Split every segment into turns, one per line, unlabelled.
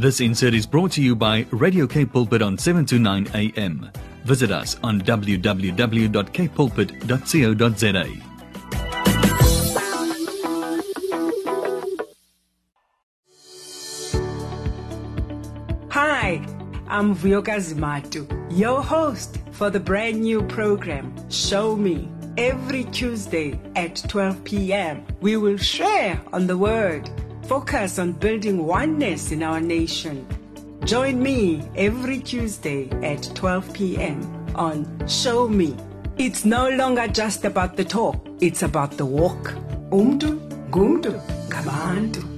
This insert is brought to you by Radio K Pulpit on 7 to 9 a.m. Visit us on www.kpulpit.co.za.
Hi, I'm Vuyokazi Zimatu, your host for the brand new program, Show Me. Every Tuesday at 12 p.m., we will share on the Word, focus on building oneness in our nation. Join me every Tuesday at 12 p.m. on Show Me. It's no longer just about the talk, it's about the walk. Umdu, gumdu, ngabantu.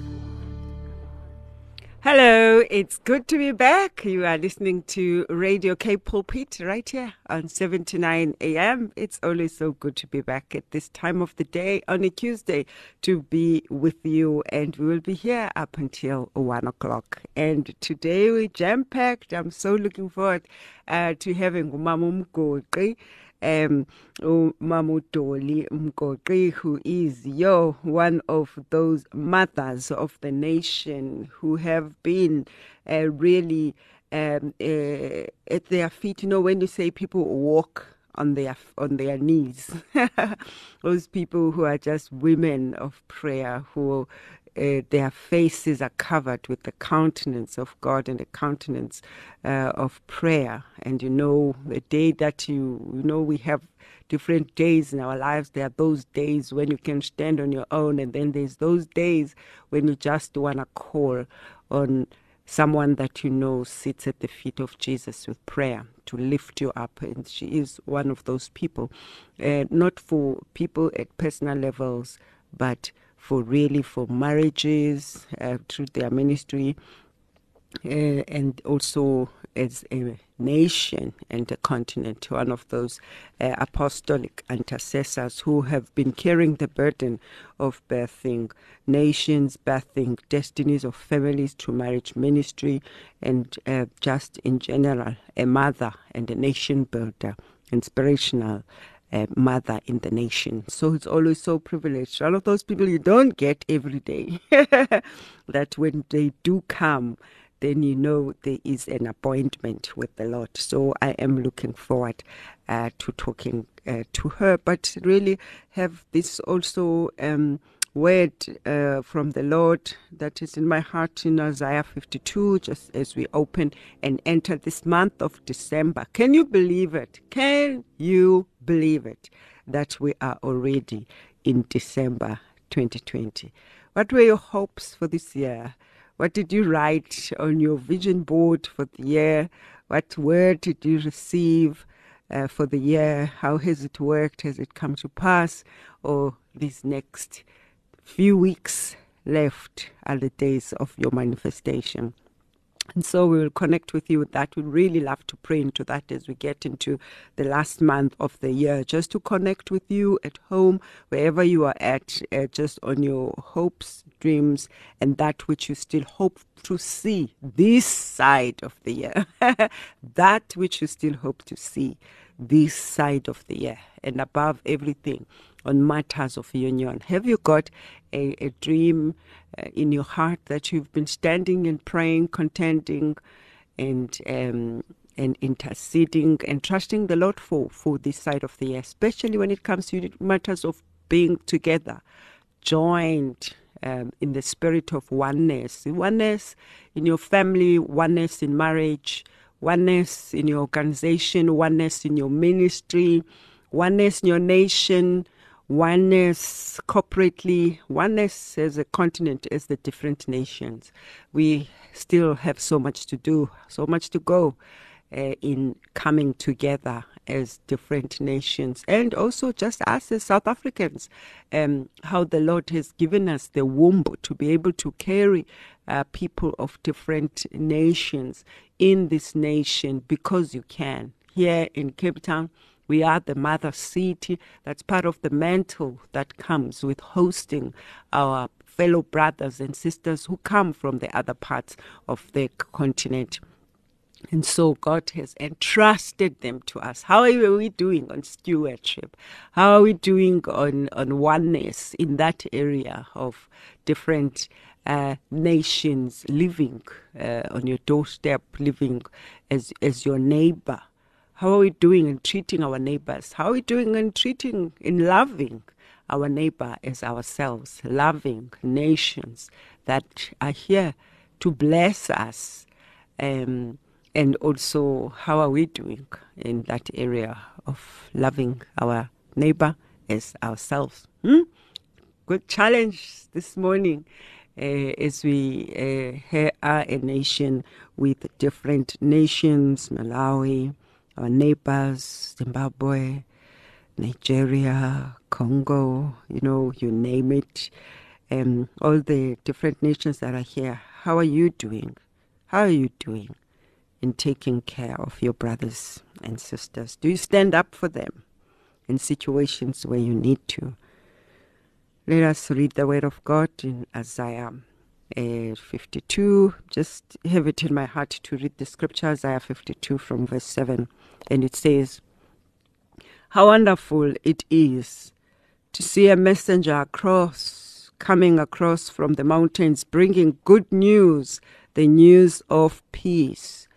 Hello, it's good to be back. You are listening to Radio K Pulpit right here on 7 to 9 a.m. It's always so good to be back at this time of the day on a Tuesday to be with you. And we will be here up until 1 o'clock. And today we jam packed. I'm so looking forward uh, to having Umama Mgoqi um Mamudoli Mgoqi, who is yo one of those mothers of the nation who have been uh, really um, uh, at their feet. You know, when you say people walk on their on their knees, those people who are just women of prayer who uh, their faces are covered with the countenance of God and the countenance uh, of prayer. And you know, the day that you, you know, we have different days in our lives. There are those days when you can stand on your own, and then there's those days when you just want to call on someone that you know sits at the feet of Jesus with prayer to lift you up. And she is one of those people, uh, not for people at personal levels, but for really for marriages uh, through their ministry uh, and also as a nation and a continent, one of those uh, apostolic intercessors who have been carrying the burden of birthing nations, birthing destinies of families through marriage ministry, and uh, just in general, a mother and a nation builder, inspirational uh, mother in the nation. So it's always so privileged. One of those people you don't get every day. that when they do come, then you know there is an appointment with the Lord. So I am looking forward uh, to talking uh, to her, but really have this also. Um, word uh, from the Lord that is in my heart in Isaiah 52, just as we open and enter this month of December. Can you believe it? Can you believe it that we are already in December 2020? What were your hopes for this year? What did you write on your vision board for the year? What word did you receive? Uh, for the year, how has it worked? Has it come to pass? Or these next few weeks left are the days of your manifestation. And so we will connect with you with that. We'd really love to pray into that as we get into the last month of the year, just to connect with you at home, wherever you are at, uh, just on your hopes, dreams, and that which you still hope to see this side of the year. that which you still hope to see this side of the year. And above everything, on matters of union? Have you got a, a dream uh, in your heart that you've been standing and praying, contending, and um, and interceding and trusting the Lord for for this side of the year, especially when it comes to matters of being together, joined. Um, in the spirit of oneness, oneness in your family, oneness in marriage, oneness in your organization, oneness in your ministry, oneness in your nation, oneness corporately, oneness as a continent, as the different nations. We still have so much to do, so much to go uh, in coming together as different nations, and also just us as South Africans, um, how the Lord has given us the womb to be able to carry uh, people of different nations in this nation because you can. Here in Cape Town, we are the mother city. That's part of the mantle that comes with hosting our fellow brothers and sisters who come from the other parts of the continent. And so God has entrusted them to us. How are we doing on stewardship? How are we doing on, on oneness in that area of different uh, nations living uh, on your doorstep, living as as your neighbor. How are we doing in treating our neighbors? How are we doing in treating, in loving our neighbor as ourselves, loving nations that are here to bless us? Um, and also, how are we doing in that area of loving our neighbor as ourselves? Hmm? Good challenge this morning uh, as we uh, are a nation with different nations, Malawi, our neighbors, Zimbabwe, Nigeria, Congo, you know, you name it, um, all the different nations that are here. How are you doing? How are you doing in taking care of your brothers and sisters? Do you stand up for them in situations where you need to? Let us read the word of God in Isaiah uh, 52. Just have it in my heart to read the scripture, Isaiah 52 from verse 7. And it says, How wonderful it is to see a messenger across, coming across from the mountains, bringing good news, the news of peace.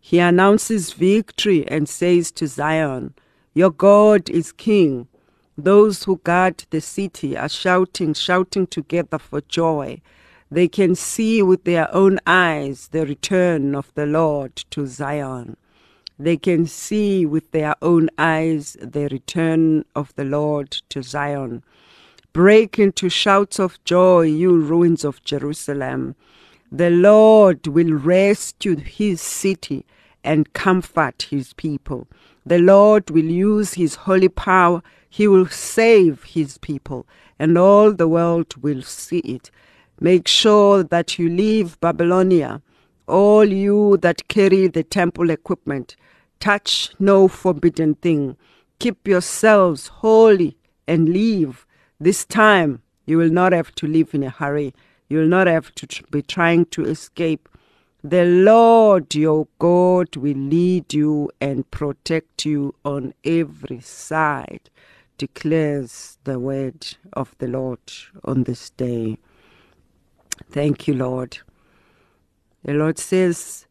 He announces victory and says to Zion, Your God is king. Those who guard the city are shouting, shouting together for joy. They can see with their own eyes the return of the Lord to Zion. They can see with their own eyes the return of the Lord to Zion. Break into shouts of joy, you ruins of Jerusalem. The Lord will rescue his city and comfort his people. The Lord will use his holy power. He will save his people, and all the world will see it. Make sure that you leave Babylonia, all you that carry the temple equipment. Touch no forbidden thing. Keep yourselves holy and leave. This time you will not have to leave in a hurry. You will not have to be trying to escape. The Lord your God will lead you and protect you on every side, declares the word of the Lord on this day. Thank you, Lord. The Lord says,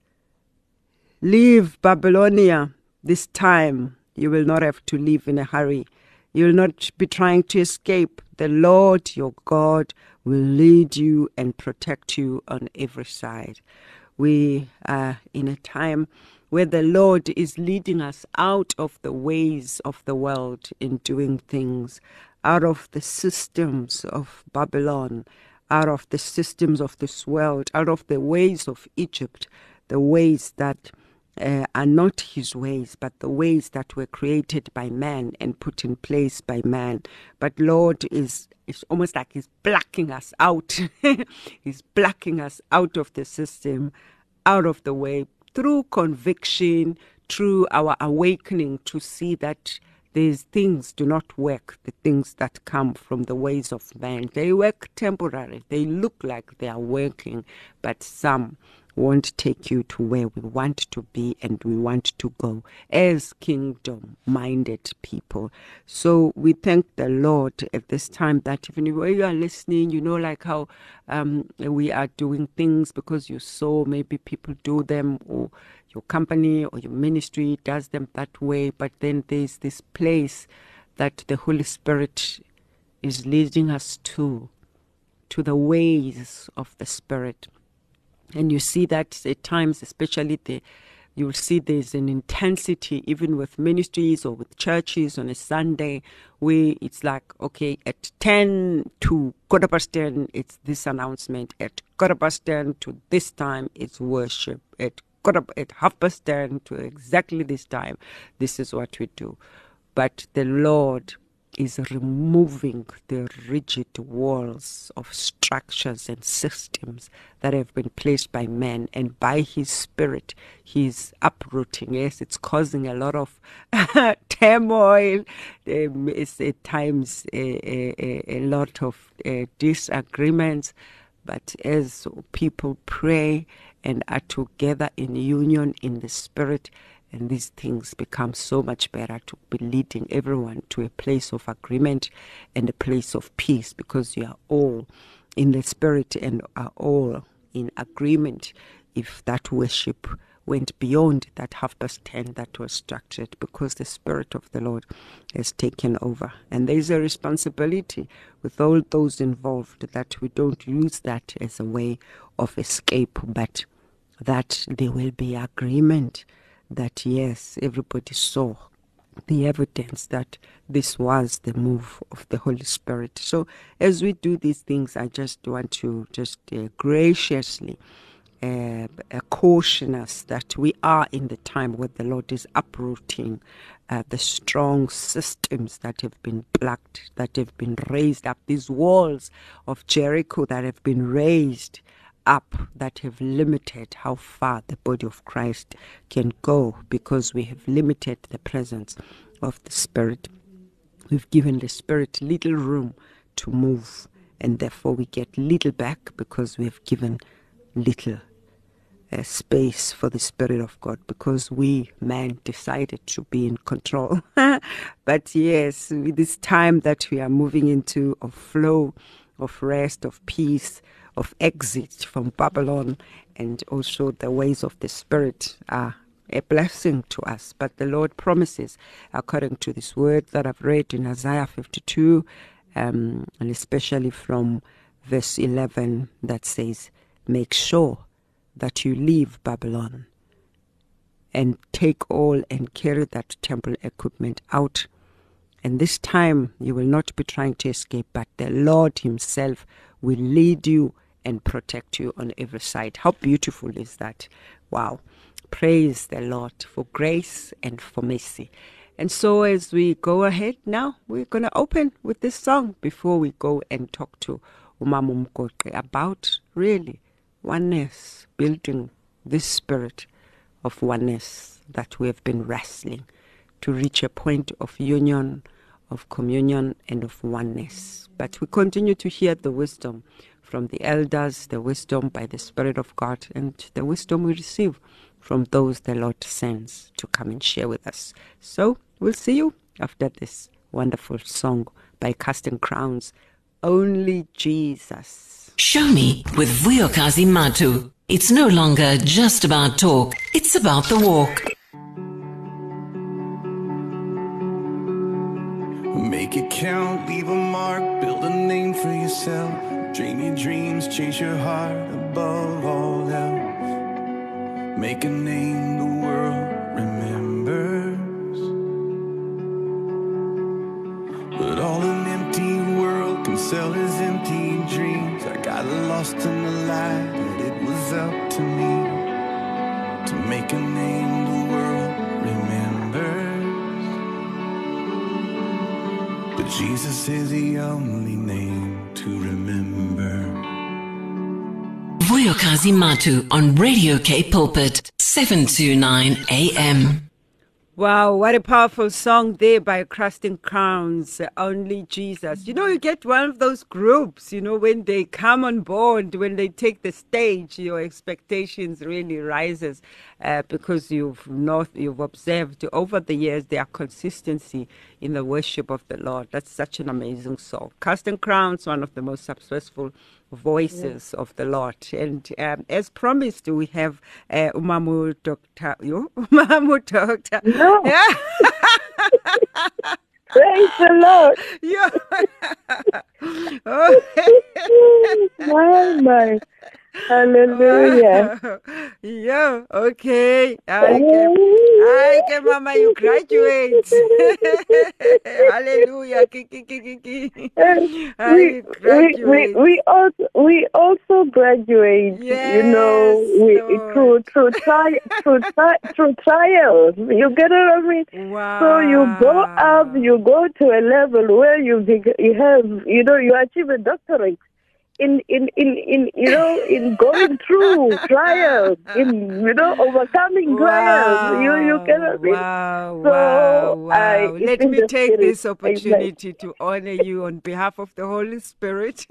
Leave Babylonia this time. You will not have to leave in a hurry. You will not be trying to escape. The Lord your God will lead you and protect you on every side. We are in a time where the Lord is leading us out of the ways of the world in doing things, out of the systems of Babylon, out of the systems of this world, out of the ways of Egypt, the ways that uh, are not his ways, but the ways that were created by man and put in place by man. But Lord is it's almost like he's blacking us out. he's blacking us out of the system, out of the way through conviction, through our awakening to see that these things do not work, the things that come from the ways of man. They work temporary. They look like they are working, but some won't take you to where we want to be and we want to go as kingdom minded people. So we thank the Lord at this time that even when you are listening, you know, like how um, we are doing things because you saw maybe people do them or your company or your ministry does them that way, but then there's this place that the Holy Spirit is leading us to, to the ways of the Spirit. And you see that at times, especially the you'll see there's an intensity even with ministries or with churches on a Sunday where it's like, okay, at 10 to quarter past 10, it's this announcement. At quarter past 10 to this time, it's worship. At quarter, at half past ten to exactly this time. This is what we do. But the Lord is removing the rigid walls of structures and systems that have been placed by man and by his spirit he's uprooting. Yes it's causing a lot of turmoil. Um, it's at times a, a, a lot of uh, disagreements but as people pray and are together in union in the spirit, and these things become so much better to be leading everyone to a place of agreement and a place of peace because you are all in the spirit and are all in agreement if that worship went beyond that half past 10 that was structured because the Spirit of the Lord has taken over. And there is a responsibility with all those involved that we don't use that as a way of escape, but that there will be agreement that yes, everybody saw the evidence that this was the move of the Holy Spirit. So as we do these things, I just want to just uh, graciously uh, uh, caution us that we are in the time where the Lord is uprooting uh, the strong systems that have been plucked, that have been raised up, these walls of Jericho that have been raised up, that have limited how far the body of Christ can go because we have limited the presence of the Spirit. We've given the Spirit little room to move, and therefore we get little back because we have given little a space for the Spirit of God because we, men, decided to be in control. but yes, with this time that we are moving into a flow of rest, of peace, of exit from Babylon, and also the ways of the Spirit are a blessing to us. But the Lord promises, according to this word that I've read in Isaiah 52, um, and especially from verse 11, that says, Make sure that you leave Babylon and take all and carry that temple equipment out. And this time you will not be trying to escape, but the Lord Himself will lead you and protect you on every side. How beautiful is that? Wow. Praise the Lord for grace and for mercy. And so, as we go ahead now, we're going to open with this song before we go and talk to Umam about really oneness, building this spirit of oneness that we have been wrestling to reach a point of union, of communion, and of oneness. But we continue to hear the wisdom from the elders, the wisdom by the Spirit of God, and the wisdom we receive from those the Lord sends to come and share with us. So we'll see you after this wonderful song by Casting Crowns. Only Jesus.
Show me with Vuyokazi Matu. It's no longer just about talk, it's about the walk.
Make it count, leave a mark, build a name for yourself. Dream your dreams, chase your heart above all else. Make a name the world remembers. But all an empty world can sell is empty dreams. I got lost in the light, but it was up to me to make a name the world remembers. But Jesus is the only name to remember.
Vuyokazi Matu on Radio K Pulpit, 729 AM.
Wow, what a powerful song there by Casting Crowns, Only Jesus. You know, you get one of those groups, you know, when they come on board, when they take the stage, your expectations really rises uh, because you've not, you've observed over the years their consistency in the worship of the Lord. That's such an amazing song. Casting Crowns, one of the most successful voices of the Lord. And um, as promised, we have uh, Umamu Doctor. You? Umamu Doctor.
No.
Yeah.
Praise the Lord.
yeah. oh.
My, my. Hallelujah.
yeah, okay. I can, I can, Mama, you graduate. Hallelujah.
We, we, we, we also we also graduate. you know, we
Lord.
through through tri- through tri- through trials. You get what I mean?
Wow.
So you go up, you go to a level where you beg- you have you know you achieve a doctorate. In, in, in, in you know in going through trials in you know overcoming trials you you cannot be
Wow,
So,
wow, wow.
I-
Let me take
spirit.
this
Amen.
opportunity to honor you on behalf of the Holy Spirit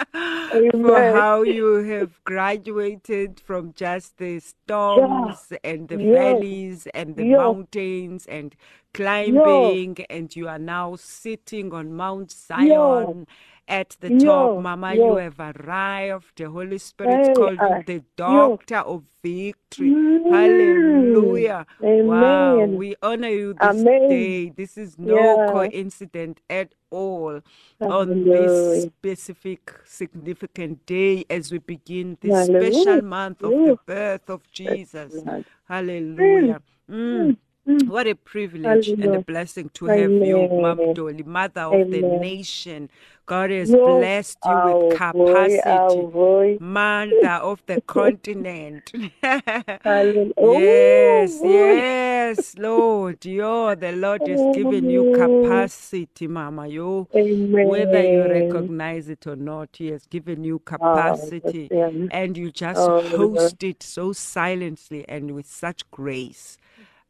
for how you have graduated from just the storms and the
Yeah.
valleys and the
Yeah.
mountains and climbing, and you are now sitting on Mount Zion at the
Yo,
top, Mama.
yo.
You have arrived. The Holy Spirit
Hey,
called you
uh,
the
yo.
doctor of victory.
Mm.
Hallelujah. Wow.
Amen.
We honor you this
Amen.
day. This is no
Yeah.
coincidence at all on this specific, significant day as we begin this
Hallelujah.
special month of the birth of Jesus. Hallelujah. Mm. Mm. What a privilege and a blessing to have you,
Amen.
Dolly, mother of the nation. God has
Yo,
blessed you with
our boy,
capacity.
boy.
Mother of the continent. Yes,
Ooh,
yes, Lord. Yo, the Lord has given you
Oh.
capacity, Mama. Yo,
Amen.
whether you recognize it or not, He has given you ah, capacity,
yeah.
and you just
Oh,
host it so silently and with such grace.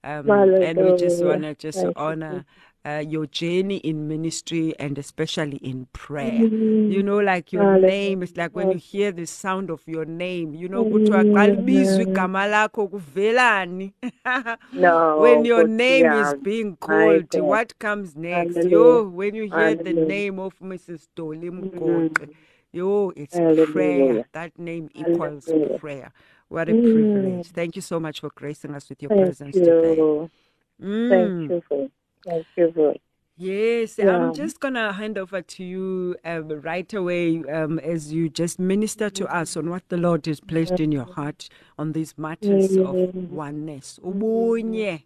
Um, and we just want to just honor uh, your journey in ministry and especially in prayer. You know, like your
Hallelujah.
name, it's like when you hear the sound of your name, you know, kuthiwa xa libizwa igama lakho kuvelani.
No,
when your name is being called, what comes next?
Hallelujah.
Yo, when you hear the name of Mrs. Dolly Mgoqi, yo, it's
Hallelujah.
prayer. That name equals
Hallelujah.
prayer. What a
Mm.
privilege. Thank you so much for gracing us with your
Thank
presence today. Mm.
Thank you for thank you for
Yes,
Yeah.
I'm just gonna hand over to you um, right away um, as you just minister to us on what the Lord has placed in your heart on these matters of oneness. Ubunye.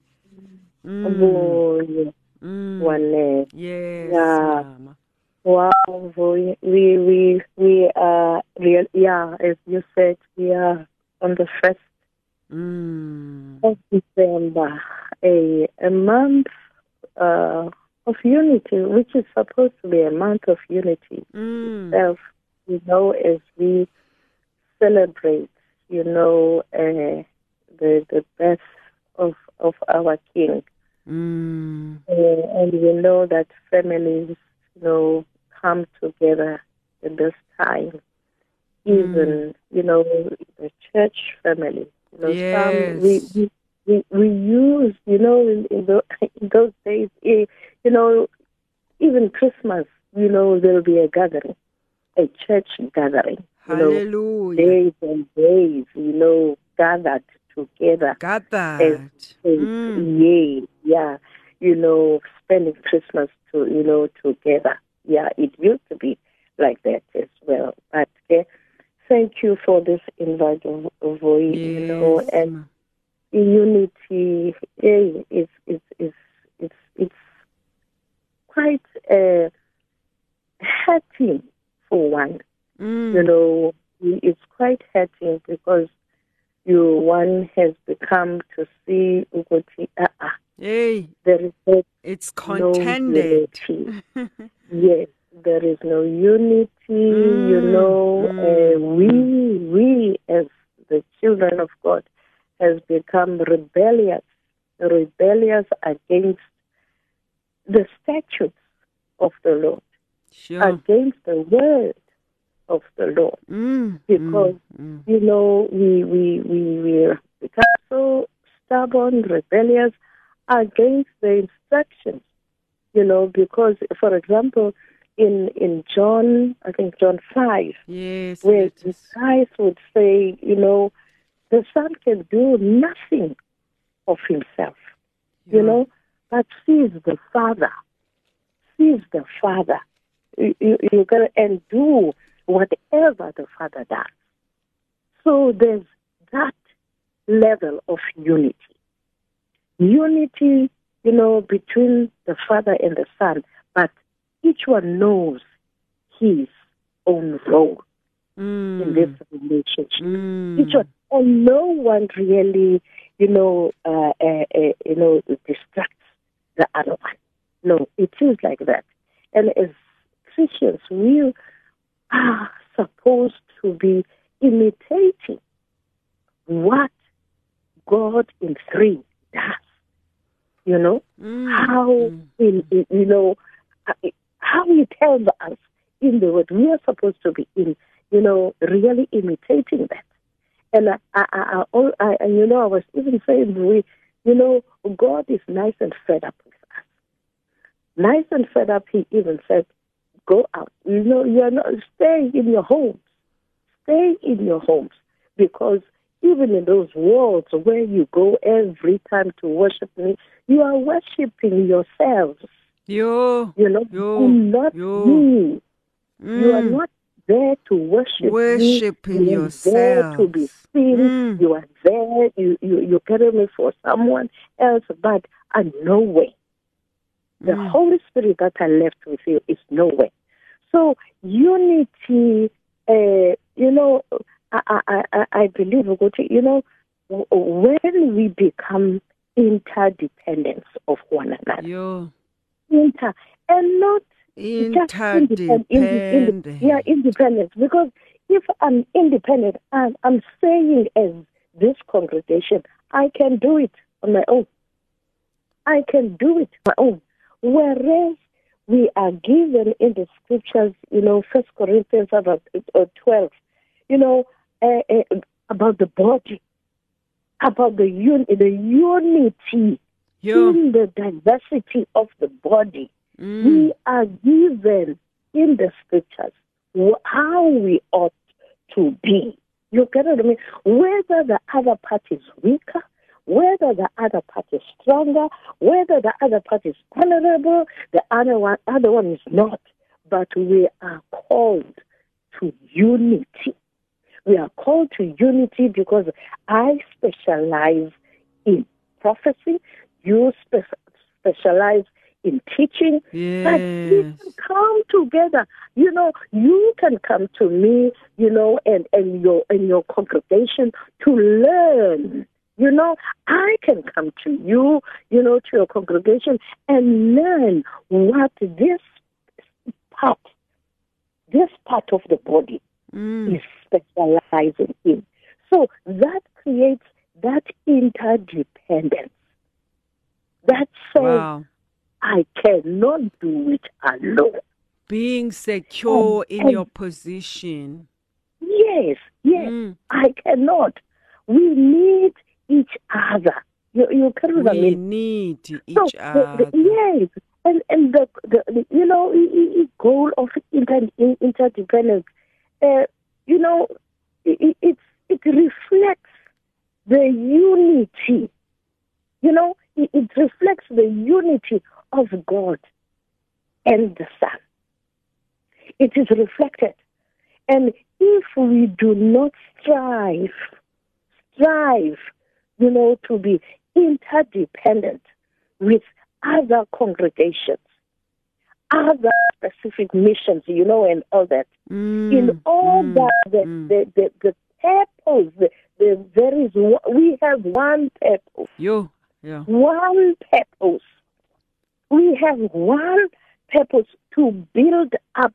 Mm, mm.
one
Yes,
Yeah.
Mama.
Wow, we we we are real yeah, as you said, we are on the first
Mm.
of December, a a month uh, of unity, which is supposed to be a month of unity
Mm.
itself, you know, as we celebrate, you know, uh, the the birth of of our King,
Mm.
uh, and we know that families, you know, come together at this time. Even you know the church family, you know, some we,
Yes.
we we we use, you know, in, in, the, in those days, eh, you know, even Christmas, you know, there'll be a gathering, a church gathering, you know,
Hallelujah.
days and days, you know, gathered together.
That. Mm.
Yeah, yeah, you know, spending Christmas to, you know, together. Yeah, it used to be like that as well. But uh, thank you for this invite, voice, you know, and unity eh, is is is it's it's quite uh, hurting for one.
Mm.
You know, it's quite hurting because you one has become to see ukuthi, uh, uh,
Hey,
there is no
it's
no
contended.
unity. yes, there is no unity. you
Mm,
know, uh, we we as the children of God has become rebellious, rebellious against the statutes of the Lord,
Sure.
against the word of the Lord,
Mm,
because
mm,
you know we we we we become so stubborn, rebellious against the instructions. You know, because for example, in in John, I think John five,
yes.
where Christ would say, you know, the Son can do nothing of himself, you know, but sees the Father, sees the Father. You, you, you gotta and do whatever the Father does. So there's that level of unity. Unity, you know, between the Father and the Son, but each one knows his own role in
Mm,
this relationship.
mm,
Each one, and no one really, you know, uh, uh, uh, you know, distracts the other one. No, it is like that. And as Christians, we are supposed to be imitating what God in three does. You know,
mm,
how
mm.
in, in you know uh, how he tells us in the word we are supposed to be in you know really imitating that and I, I, I, I, you know I was even saying we you know God is nice and fed up with us nice and fed up he even said go out. You know, you are not stay in your homes. Stay in your homes because even in those worlds where you go every time to worship me, you are worshiping yourselves.
Yo.
You know, not
Yo.
me. You are
Mm.
not there to worship
Worshiping
me. You are there to be seen.
Mm.
You are there. You, you, you carry me for someone else, but I know way. The
Mm.
Holy Spirit that I left with you is nowhere. So unity, uh, you know, I, I, I, I believe, you know, when we become interdependent of one another,
Yo.
Inter, and not just independent, inde- inde-
Interdependent.
yeah, independence. Because if I'm independent, and I'm saying as this congregation, I can do it on my own. I can do it on my own. Whereas we are given in the scriptures, you know, First Corinthians about uh, twelve, you know, uh, uh, about the body, about the un- the unity
Yo.
in the diversity of the body
Mm.
we are given in the scriptures how we ought to be. You get what I mean? Whether the other part is weaker, whether the other part is stronger, whether the other part is honorable, the other one, other one is not. But we are called to unity. We are called to unity because I specialize in prophecy, you spe- specialize in teaching, but we can come together. You know, you can come to me, you know, and, and your and your congregation to learn. You know, I can come to you, you know, to your congregation and learn what this part, this part of the body
Mm.
is specializing in. So that creates that interdependence. That says
Wow.
I cannot do it alone.
Being secure
And-
in
and-
your position.
Yes, yes,
Mm.
I cannot. We need each other. You, you can I
We
mean?
need
So,
each
the-
other.
the- yes, and and the, the, the you know i- i- i- goal of inter, interdependence, uh, you know, it, it it reflects the unity. You know, it, reflects the unity of God and the Son. It is reflected, and if we do not strive, strive, you know, to be interdependent with other congregations, other specific missions, you know, and all that.
Mm,
In all
mm,
that, the,
mm.
the, the, the purpose, the, the, there is, we have one purpose,
Yo. Yeah.
one purpose. We have one purpose to build up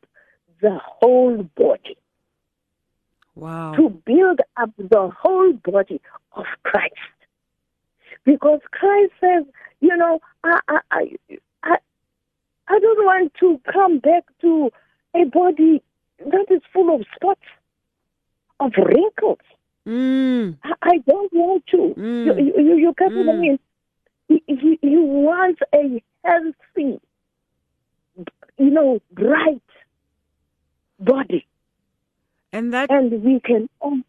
the whole body,
Wow.
to build up the whole body of Christ. Because Christ says, you know, I, I, I, I, I don't want to come back to a body that is full of spots, of wrinkles.
Mm.
I, I don't want to.
Mm.
You, you, you, you get what I
Mm.
mean? He, he, he wants a healthy, you know, bright body.
And that
And we can. Um,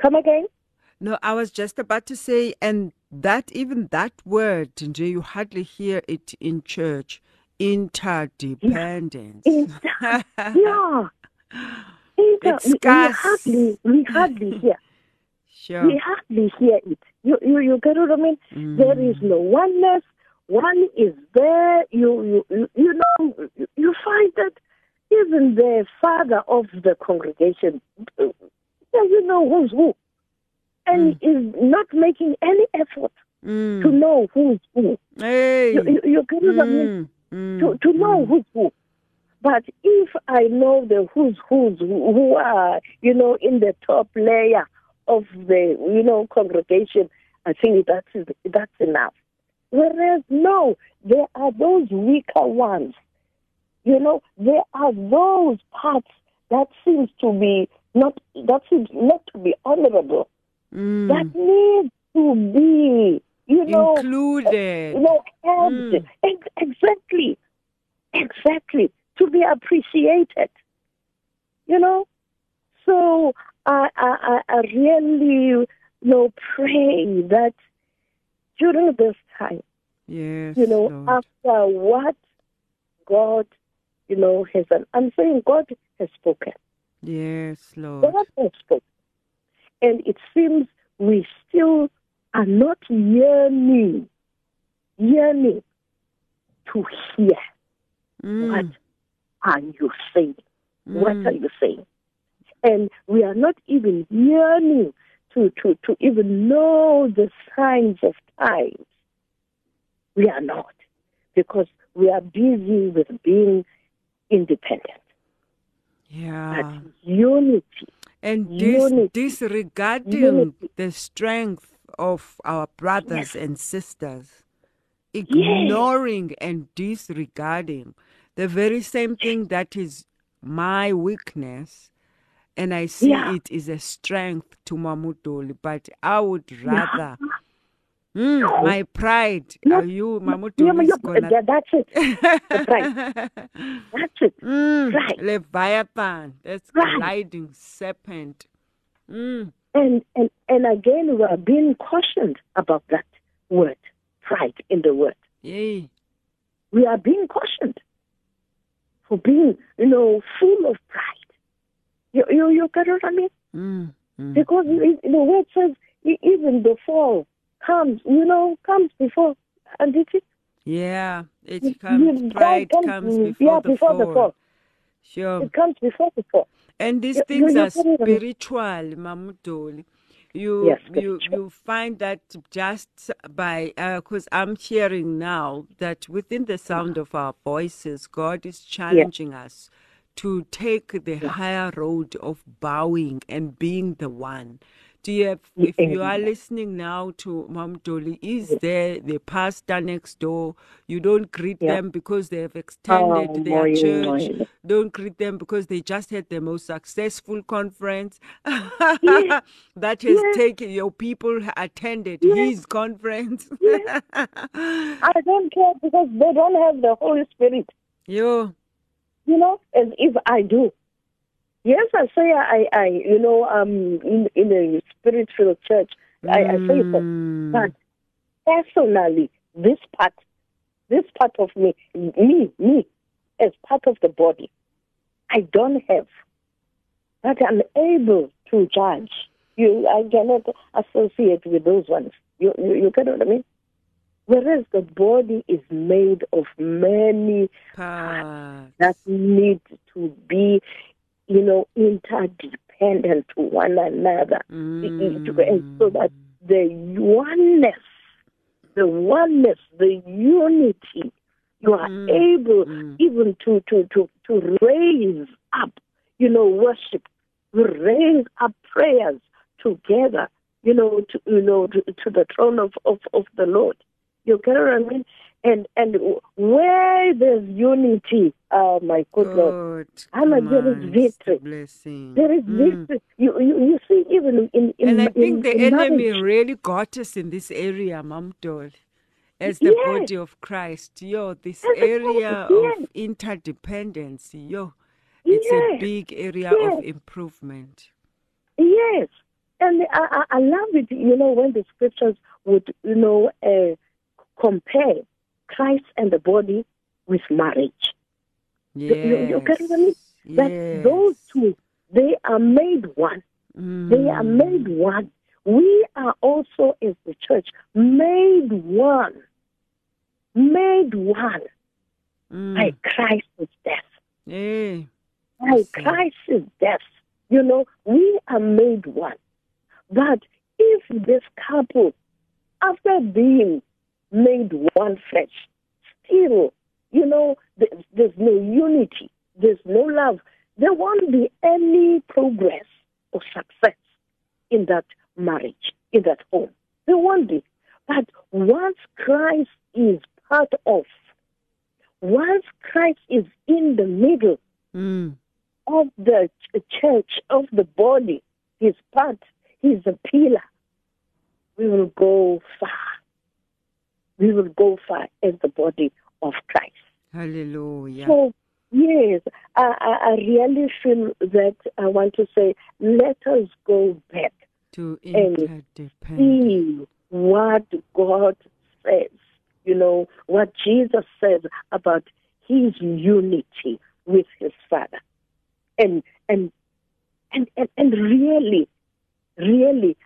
come again?
No, I was just about to say, and that even that word, you hardly hear it in church. Interdependence.
Inter- yeah. Inter-
It's
we, we hardly, we hardly hear.
Sure.
We hardly hear it. You, you, you get what I mean? There is no oneness. One is there. You, you, you, know, you- find that even the father of the congregation doesn't know who's who, and is not making any effort to
Mm.
know who's who.
Hey.
You, you, you get what I mean?
Mm. Mm.
to, to know who's who. But if I know the who's who's who who are, you know, in the top layer of the, you know, congregation, I think that's that's enough. Whereas no, there are those weaker ones. You know, there are those parts that seems to be not that seems not to be honorable.
Mm.
That needs to be, you know,
Included.
you know.
Mm.
Ex- Exactly. Exactly. to be appreciated. You know? So I, I, I really you know, pray that during this time,
Yes.
you know,
Lord.
after what God, you know, has done. I'm saying God has spoken.
Yes, Lord.
God has spoken. And it seems we still are not yearning, yearning to hear
Mm,
what are you saying? What
mm.
are you saying? And we are not even yearning to, to, to even know the signs of times. We are not, because we are busy with being independent.
Yeah.
But unity,
And dis-
unity.
disregarding
Unity.
the strength of our brothers and sisters, ignoring and disregarding the very same thing that is my weakness, and I see
Yeah.
it is a strength to Mamutoli, but I would rather. Mm, my pride.
Yeah.
Are you,
Yeah, yeah,
gonna.
that- that's it. The pride. That's it.
Mm,
Right.
Leviathan, that's
Right.
gliding serpent. Mm,
And, and, and again, we are being cautioned about that word, pride in the word.
yay.
We are being cautioned for being, you know, full of pride. You, you, you get what I mean?
Mm, mm.
Because it, the word says even the fall comes, you know, comes before. And it is
Yeah, it comes,
you-
pride comes
yeah,
before, the,
before
fall.
the fall.
Sure.
It comes before the fall.
And these
You-
things
you-
are spiritual, Mamutoli. You,
Yes,
you
spiritual.
you find that just by because I'm hearing now that within the sound of our voices, God is challenging us to take the higher road of bowing and being the one. Do you have, if you are listening now to Mom Dolly, is there the pastor next door? You don't greet
Yeah.
them because they have extended
Oh,
their church. Don't greet them because they just had the most successful conference
Yes.
that has
Yes.
taken your people attended
Yes.
his conference.
I don't care because they don't have the Holy Spirit,
Yo,
you know, as if I do. Yes, I say I, I you know, um, in, in a spiritual church, I, I say so.
Mm.
But personally, this part, this part of me, me, me, as part of the body, I don't have. But I'm able to judge. You, I cannot associate with those ones. You, you, you get what I mean? Whereas the body is made of many
parts.
that need to be, you know, interdependent to one another. Mm. And so that the oneness, the oneness, the unity, you are mm. able mm. even to, to, to, to raise up, you know, worship, raise up prayers together, you know, to, you know, to, to the throne of, of, of the Lord. You get what I mean? And and where there's unity, oh my good Lord,
God
I'm a- there is victory.
blessing.
there is
Mm.
victory. You, you you see even in in
And I
in-
think the
in
enemy
marriage,
really got us in this area, Mamdol. As the
Yes.
body of Christ, yo, this
As
area
yes.
of interdependence, yo, it's a big area
yes.
of improvement.
Yes, and I, I I love it. You know when the scriptures would you know uh, compare Christ and the body with marriage. You-
Yes.
you, you get what I mean? That
yes.
those two they are made one. They are
Mm.
made one. We are also, as the church, made one. Made one
Mm.
by Christ's death.
Yeah.
By Christ's death. You know, we are made one. But if this couple, after being made one flesh, still, you know, there's, there's no unity, there's no love, there won't be any progress or success in that marriage, in that home. There won't be. But once Christ is part of, once Christ is in the middle
Mm.
of the ch- church, of the body, his part, he's a pillar, we will go far. We will go far as the body of Christ.
Hallelujah.
So, Yes, I, I really feel that I want to say, let us go back
To
And see what God says, you know, what Jesus says about his unity with his Father. And and and and, and really, really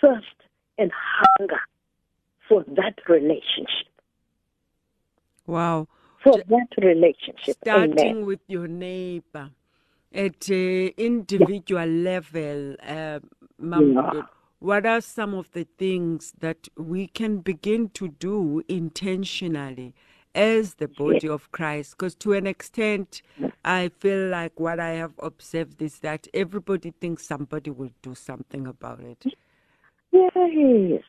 thirst and hunger for that relationship.
Wow.
For that relationship.
Starting
Amen.
with your neighbor at uh, individual level, uh, Ma'am,
Yeah.
what are some of the things that we can begin to do intentionally as the body of Christ? Because to an extent, I feel like what I have observed is that everybody thinks somebody will do something about it.
Yes.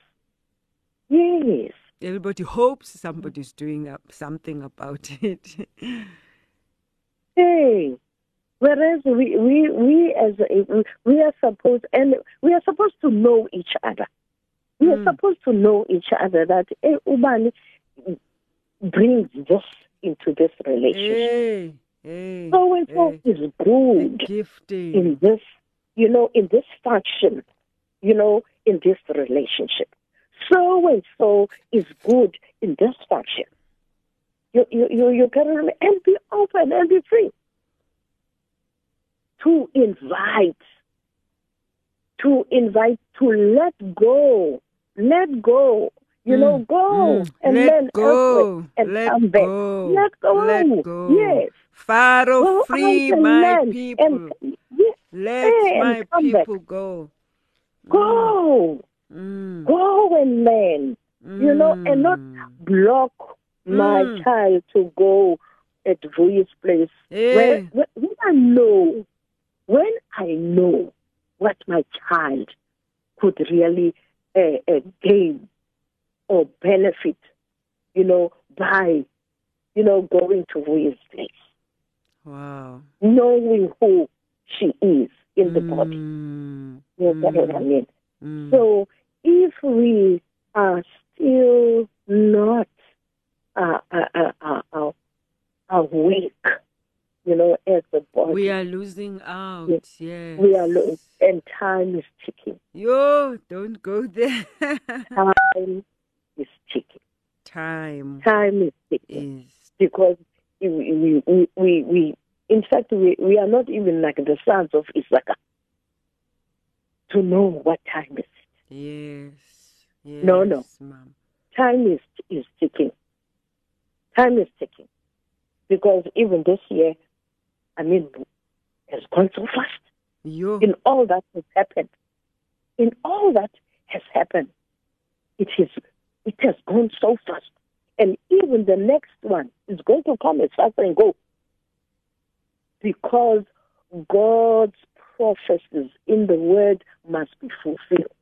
Yes.
Everybody hopes somebody's doing up something about it.
Hey, whereas we we we as a, we are supposed and we are supposed to know each other. We are
Mm.
supposed to know each other that eh, Ubani brings this into this relationship.
hey, hey,
So and so is good
gifting.
in this, you know, in this function, you know, in this relationship. So and so is good in this function. You you you you can remember and be open and be free to invite, to invite, to let go, let go. You know, go
Mm.
and
let
then
go.
and
let
come back.
go.
Let go.
Let go.
Yes.
Pharaoh,
Go
free my people.
And, yes,
Let
and
my
come back.
people go.
go.
Mm.
And learn. You know, and not
Mm.
block my
Mm.
child to go at Vuyi's place.
Eh.
When, when, when I know, when I know what my child could really uh, uh, gain or benefit, you know, by, you know, going to Vuyi's place,
Wow.
knowing who she is in the body.
Mm.
You know what I
Mm.
mean?
Mm.
So if we are still not uh, uh, uh, uh, uh, awake, you know, as a body,
we are losing out.
Yes.
Yes.
we are lo- and time is ticking.
Yo, don't go there.
Time is ticking.
Time
Time is ticking
is.
because we, we, we, we, we in fact, we, we are not even like the sons of Issachar to know what time is.
Yes. Yes.
No, no.
Ma'am.
time is is ticking. Time is ticking because even this year, I mean, has gone so fast.
Yo.
In all that has happened, in all that has happened, it is it has gone so fast, and even the next one is going to come as fast and go because God's prophecies in the Word must be fulfilled.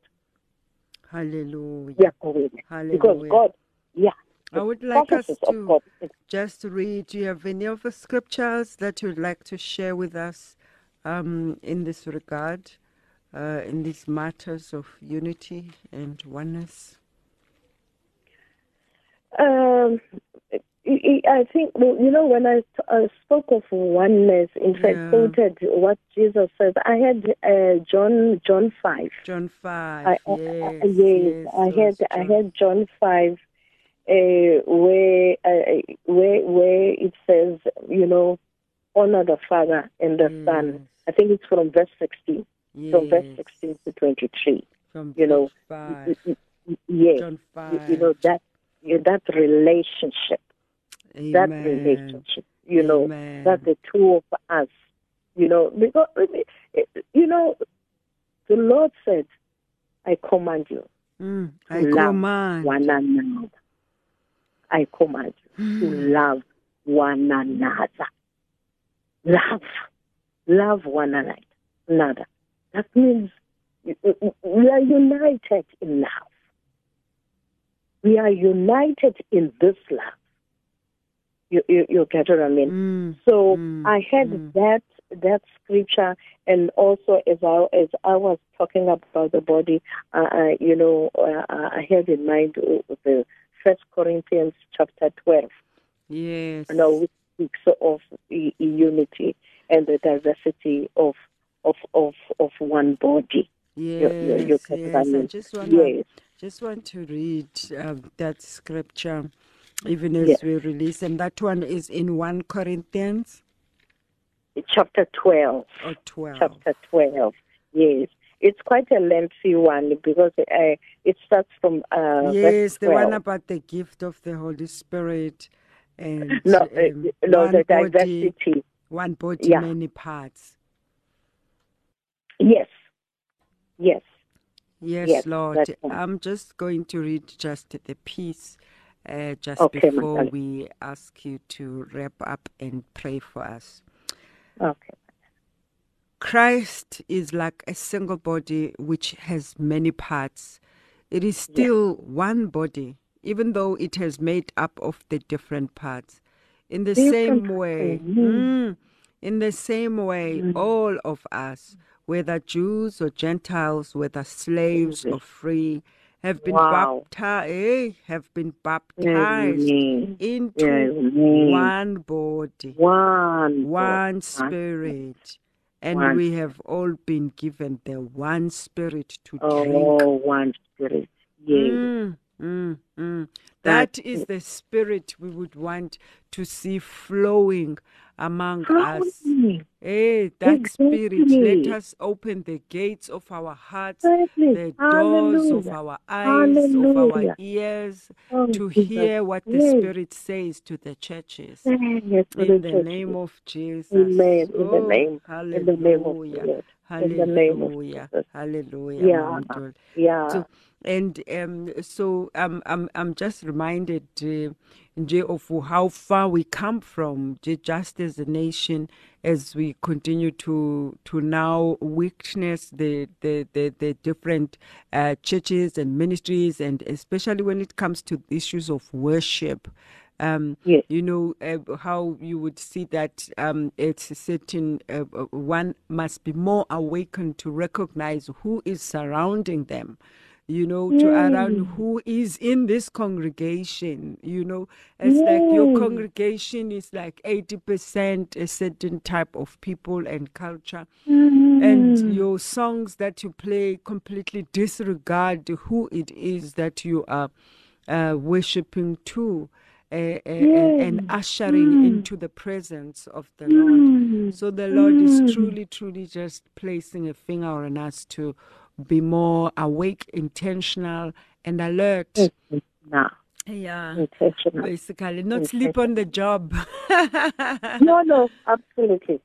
Hallelujah.
Going because God, yeah.
I would like us to just read. Do you have any of the scriptures that you'd like to share with us um, in this regard, uh, in these matters of unity and oneness?
Um, I- I I think well, you know when I spoke of oneness, in fact,
Yeah.
quoted what Jesus says. I had uh, John John five.
John 5.
I, I-
yes.
I, yes, I
those
had I
John-
had John five, uh, where uh, where where it says you know honor the Father and the Son. I think it's from verse sixteen, from verse sixteen to twenty three.
From
you know,
5.
Yes,
John
you,
5.
you know that you, that relationship. That relationship, you know,
Amen.
that the two of us, you know, because, you know, the Lord said, I command you
Mm,
to
I
love
command.
one another. I command you to love one another. Love. Love one another. That means we are united in love. We are united in this love. You, you, you get what I mean?
Mm,
So
mm,
I had
mm.
that that scripture, and also as I as I was talking about the body, uh, uh, you know, uh, I had in mind uh, the First Corinthians chapter twelve,
Yes.
you know, speaks of i- i- unity and the diversity of of of, of one body.
Yes,
Your- your- your
yes. I
companion.
just want to
Yes.
just want to read um, that scripture, even as
Yes.
we release, and that one is in one Corinthians
Chapter twelve.
or twelve.
chapter 12. Yes. It's quite a lengthy one because uh, it starts from uh,
yes, the one about the gift of the Holy Spirit and
no, uh,
um,
no, the
body,
diversity.
one body,
Yeah.
many parts.
Yes, yes.
Yes,
Yes,
Lord. I'm just going to read just the piece uh, just
Okay,
before we ask you to wrap up and pray for us.
Okay.
Christ is like a single body which has many parts. It is still one body, even though it has made up of the different parts. In the same
Different
way,
parts,
mm, in the same way,
Mm.
all of us, whether Jews or Gentiles, whether slaves or free, have been
Wow.
baptized, have been baptized
Amen.
into
Amen.
one body
One.
one spirit and
One
we have all been given the one spirit to drink
Oh, one spirit. Yes.
Mm, That is the spirit we would want to see flowing among us.
Hallelujah.
Eh, that spirit, let us open the gates of our hearts,
Exactly.
the doors of our eyes, of our ears,
Oh,
to
Jesus.
hear what the
Yes.
Spirit says to the churches.
Yes,
In the
church.
name of Jesus.
Amen. In the
Oh,
name- in the name of
hallelujah.
In the name of Jesus.
Hallelujah.
Yeah. Yeah.
So, and um, so um, I'm, I'm just reminded uh, of how far we come from just as a nation as we continue to to now witness the the, the, the different uh, churches and ministries and especially when it comes to issues of worship um,
Yes.
you know uh, how you would see that um, it's a certain uh, uh, one must be more awakened to recognize who is surrounding them you know to around who is in this congregation you know. It's like your congregation is like 80% a certain type of people and culture.
Mm.
and your songs that you play completely disregard who it is that you are uh, worshiping to uh, uh, and, and ushering into the presence of the Lord. So the Lord is truly, truly just placing a finger on us to be more awake, intentional, and alert.
Now,
Yeah.
intentional.
Basically, not sleep on the job.
No, no, absolutely.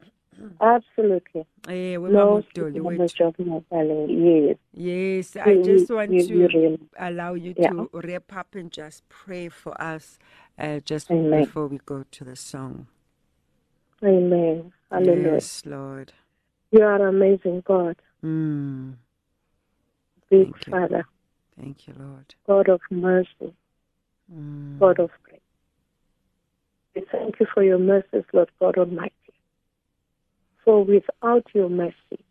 Absolutely.
Eh, we
No,
mama Doli,
speaking of
wait.
the job, my. Yes.
Yes, I
You-
just want
you-
to
really-
allow you
Yeah.
to wrap up and just pray for us uh, just
Amen.
before we go to the song.
Amen. Hallelujah.
Yes, Lord.
You are amazing, God.
Mm,
Big
Thank you.
Father,
thank you, Lord.
God of mercy,
Mm,
God of grace. We thank you for your mercies, Lord God Almighty. For without your mercy,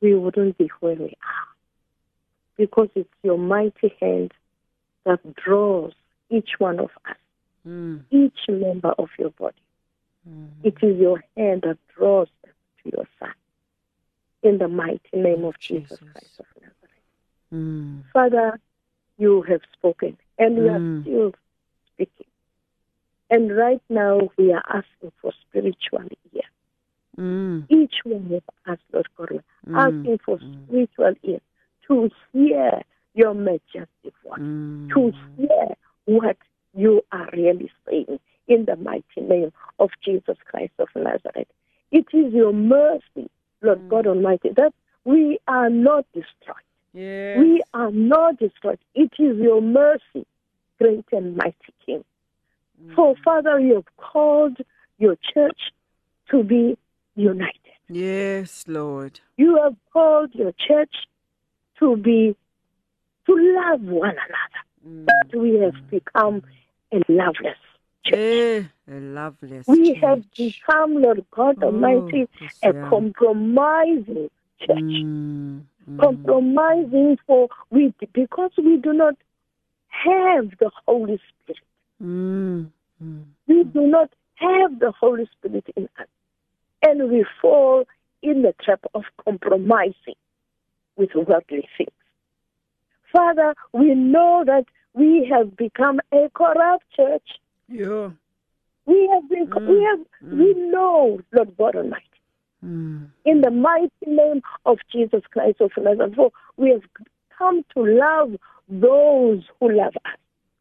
we wouldn't be where we are. Because it's your mighty hand that draws each one of us,
mm,
each member of your body.
mm.
It is your hand that draws them to your side. In the mighty name of Jesus,
Jesus.
Christ.
Mm,
Father, you have spoken, and we are
Mm.
still speaking. And right now, we are asking for spiritual ear.
mm,
Each one of us, Lord God,
Mm.
asking for
Mm.
spiritual ear to hear your majestic voice, to hear what you are really saying in the mighty name of Jesus Christ of Nazareth. It is your mercy, Lord. God Almighty, that we are not destroyed.
Yes.
We are not destroyed. It is your mercy, great and mighty King. For Father, you have called your church to be united.
Yes, Lord.
You have called your church to be to love one another.
Mm.
But we have become a loveless church.
Eh, a loveless
We have become, Lord God
Oh,
Almighty, a compromising church.
Mm, mm.
Compromising for we because we do not have the Holy Spirit.
Mm, mm.
We do not have the Holy Spirit in us and we fall in the trap of compromising with worldly things. Father, we know that we have become a corrupt church.
Yeah.
We have been, we have, we know, Lord God Almighty,
Mm.
in the mighty name of Jesus Christ of Nazareth, for we have come to love those who love us.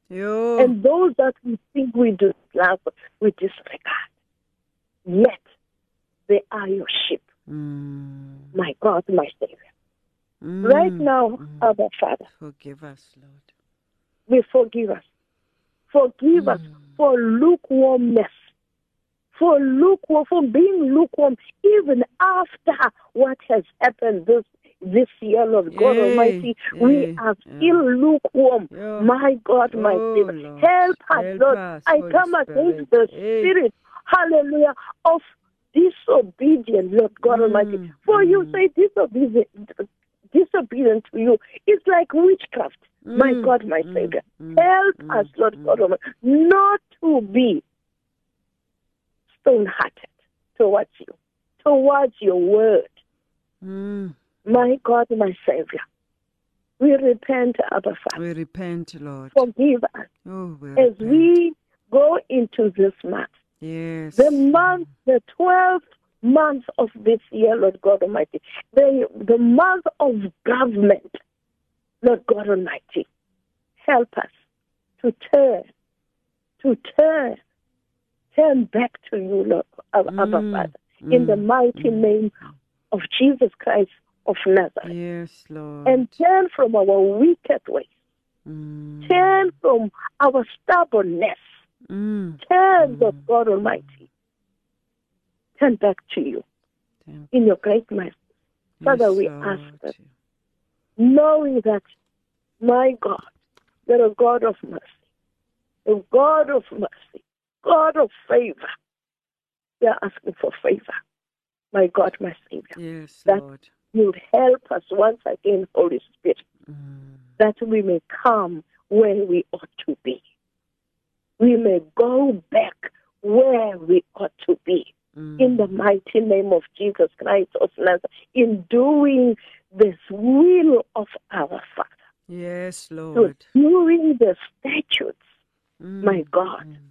Yeah.
And those that we think we do love, we disregard. Yet, they are your sheep,
Mm.
my God, my Savior.
Mm.
Right now, our Father,
Forgive us, Lord.
we forgive us. Forgive us for lukewarmness, for lukewarm, for being lukewarm, even after what has happened this this year, Lord God
Yay,
Almighty. We
yay,
are
yeah.
still lukewarm.
Yeah.
My God, my
Oh,
Savior.
Lord.
Help us,
Help
Lord.
us,
I
Holy
come against the
Spirit.
Spirit, hallelujah, of disobedience, Lord God Almighty.
Mm,
For you
mm.
say disobedient, disobedient to you is like witchcraft. My
Mm,
God, my
mm,
Savior.
mm,
Help
mm,
us, Lord. God Almighty, not to be stone hearted towards you, towards your word.
Mm.
My God, my Savior. We repent, Abba Father.
We repent, Lord.
Forgive us
Oh, we
as we go into this month.
Yes.
The month, the 12th month of this year, Lord God Almighty. The, the month of government, Lord God Almighty. Help us to turn, to turn, turn back to you, Lord, Abba
Mm,
Father. In the
mm,
mighty
mm.
name of Jesus Christ of Nazareth.
Yes, Lord.
And turn from our wicked ways.
Mm,
Turn from our stubbornness.
mm.
Turn, Lord God Almighty. Turn back to you in your great mercy. Father,
yes,
we
Lord.
ask that, knowing that, my God, you're a God of mercy, a God of mercy, God of favor. We are asking for favor, my God, my Savior.
Yes,
that-
Lord.
You help us once again, Holy Spirit,
Mm.
that we may come where we ought to be. We may go back where we ought to be.
Mm.
in the mighty name of Jesus Christ of Nazareth, in doing this will of our Father,
Yes, Lord.
doing the statutes,
Mm,
my God,
mm.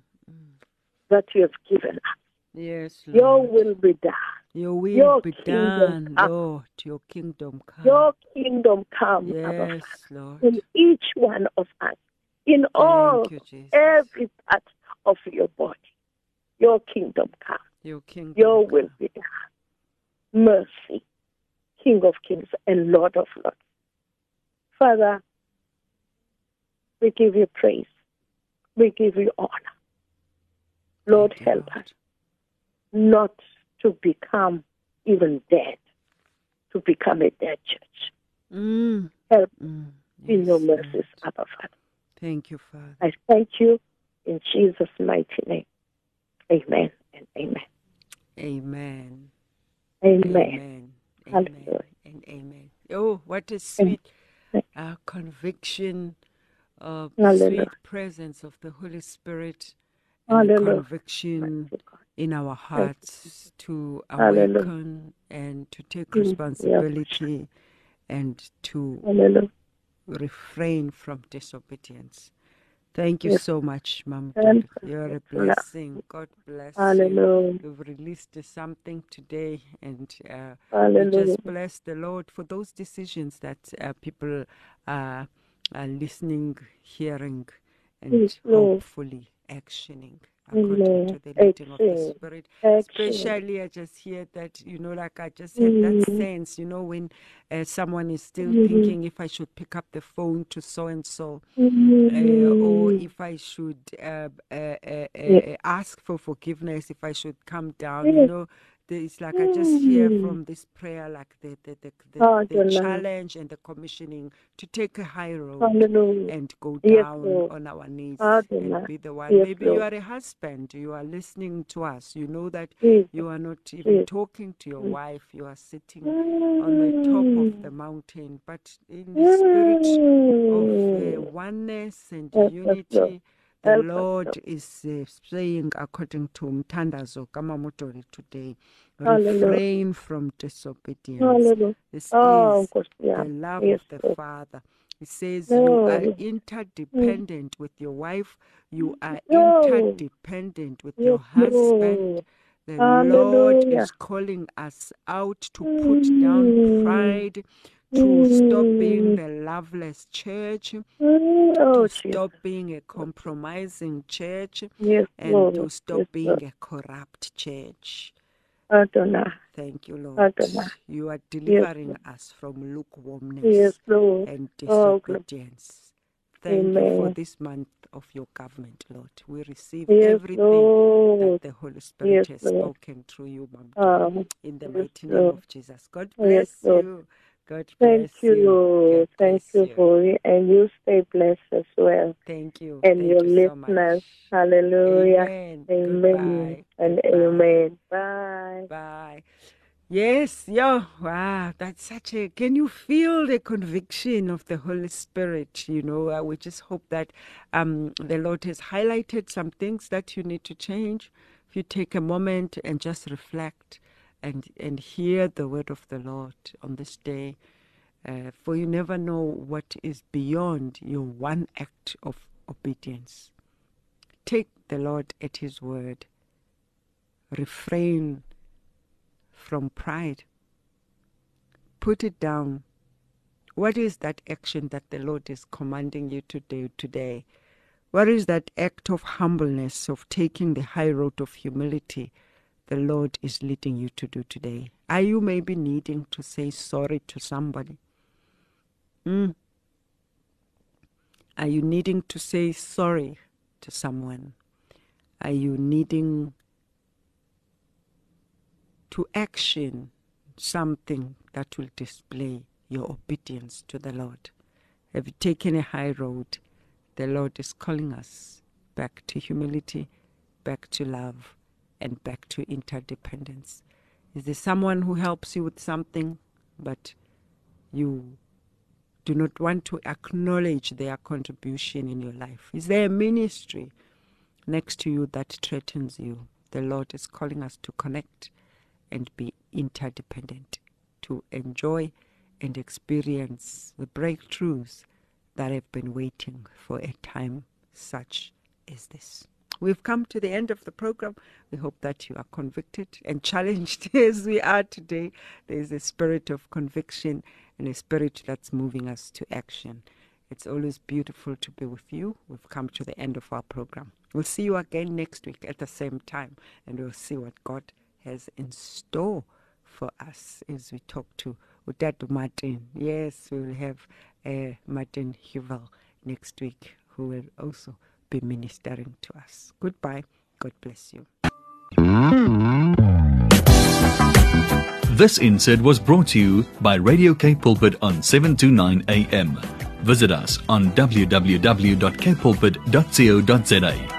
That you have given us.
Yes, Lord.
Your will be done.
Your will
your
be
kingdom
done,
come.
Lord. Your kingdom come.
Your kingdom come,
yes, Lord.
in each one of us, in all,
you,
every part of your body. Your kingdom come.
Your kingdom.
Your
come.
will be done. Mercy, King of kings and Lord of lords. Father, we give you praise. We give you honor. Lord, help us not to become even dead, to become a dead church.
Mm,
Help
mm.
in your mercies,
Lord.
Abba Father.
Thank you, Father.
I thank you in Jesus' mighty name. Amen and amen.
Amen.
Amen.
Amen.
Hallelujah.
And amen. Oh, what a sweet uh, conviction of
Hallelujah.
sweet presence of the Holy Spirit
Hallelujah.
conviction in our hearts to
Hallelujah.
awaken and to take
Mm, yeah.
responsibility and to
Hallelujah.
refrain from disobedience. Thank you
Yes.
so much, Mom. You're a
you.
blessing. God bless you.
Hallelujah.
You've released something today, and uh, just bless the Lord for those decisions that uh, people are, are listening, hearing, and
Yes,
hopefully actioning according
Amen.
to the leading of the Spirit.
Action.
Especially, I just hear that, you know, like I just had that
Mm.
sense, you know, when uh, someone is still
Mhm.
thinking if I should pick up the phone to so and so or
Mm.
if I should uh, uh, uh,
Yeah.
uh, ask for forgiveness, if I should come down, you know, there is like I just hear
Mm.
from this prayer like the the, the, the,
Oh,
the challenge and the commissioning to take a high road
Hallelujah.
and go
Yes,
down
Lord.
on our knees
Oh,
and be the one.
Yes,
Maybe you are a husband, you are listening to us, you know that
Jesus.
you are not even
Yes.
talking to your
Mm.
wife, you are sitting on the top of the
Mm.
mountain, but in the spirit of uh, oneness and
Yes, yes, Lord.
unity The Lord is uh, saying, according to Mtandazo Kamamotori today,
Hallelujah.
refrain from disobedience.
Hallelujah.
This
Oh,
is
yeah.
the love
Yes,
of the. Father. It says you are
No.
interdependent with your wife, you are
No.
interdependent with your husband.
Lord.
The Lord is calling us out to put down
Mm.
pride, to stop being
Mm.
the loveless church,
Mm, Oh,
to
Jesus.
stop being a compromising church,
Yes,
and
Lord.
to stop
Yes,
being
Lord.
a corrupt church.
Adonai.
Thank you, Lord.
Adonai.
You are delivering us from lukewarmness
Yes, Lord.
and
Oh,
disobedience. Thank you for this month of your government, Lord. We receive
Yes,
everything that the Holy Spirit
Yes,
has
Lord.
spoken through you, Mom.
Um,
in the
yes,
mighty name of Jesus. God bless
Lord.
you. God
Thank you,
you.
Thank
bless
you for. And you stay blessed as well.
Thank you.
And
Thank
your
you so
listeners.
much.
Hallelujah.
Amen.
Amen. And
Goodbye.
amen. Bye.
Bye. Yes, yeah. Wow, that's such a. Can you feel the conviction of the Holy Spirit? You know, uh, we just hope that um, the Lord has highlighted some things that you need to change. If you take a moment and just reflect and and hear the word of the Lord on this day, uh, for you never know what is beyond your one act of obedience. Take the Lord at His word. Refrain from pride. Put it down. What is that action that the Lord is commanding you to do today? What is that act of humbleness, of taking the high road of humility the Lord is leading you to do today? Are you maybe needing to say sorry to somebody? Mm. Are you needing to say sorry to someone? Are you needing to action something that will display your obedience to the Lord? Have you taken a high road? The Lord is calling us back to humility, back to love, and back to interdependence. Is there someone who helps you with something, but you do not want to acknowledge their contribution in your life? Is there a ministry next to you that threatens you? The Lord is calling us to connect and be interdependent, to enjoy and experience the breakthroughs that have been waiting for a time such as this. We've come to the end of the program. We hope that you are convicted and challenged as we are today. There's a spirit of conviction and a spirit that's moving us to action. It's always beautiful to be with you. We've come to the end of our program. We'll see you again next week at the same time, and we'll see what God has in store for us as we talk to Udadu Martin. Yes, we will have uh, Martin Huvel next week, who will also be ministering to us. Goodbye. God bless you.
This insert was brought to you by Radio K Pulpit on 729 AM. Visit us on www.kpulpit.co.za.